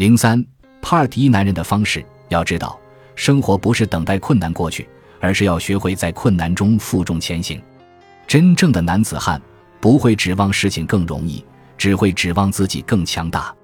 零三帕尔迪男人的方式，要知道，生活不是等待困难过去，而是要学会在困难中负重前行。真正的男子汉不会指望事情更容易，只会指望自己更强大。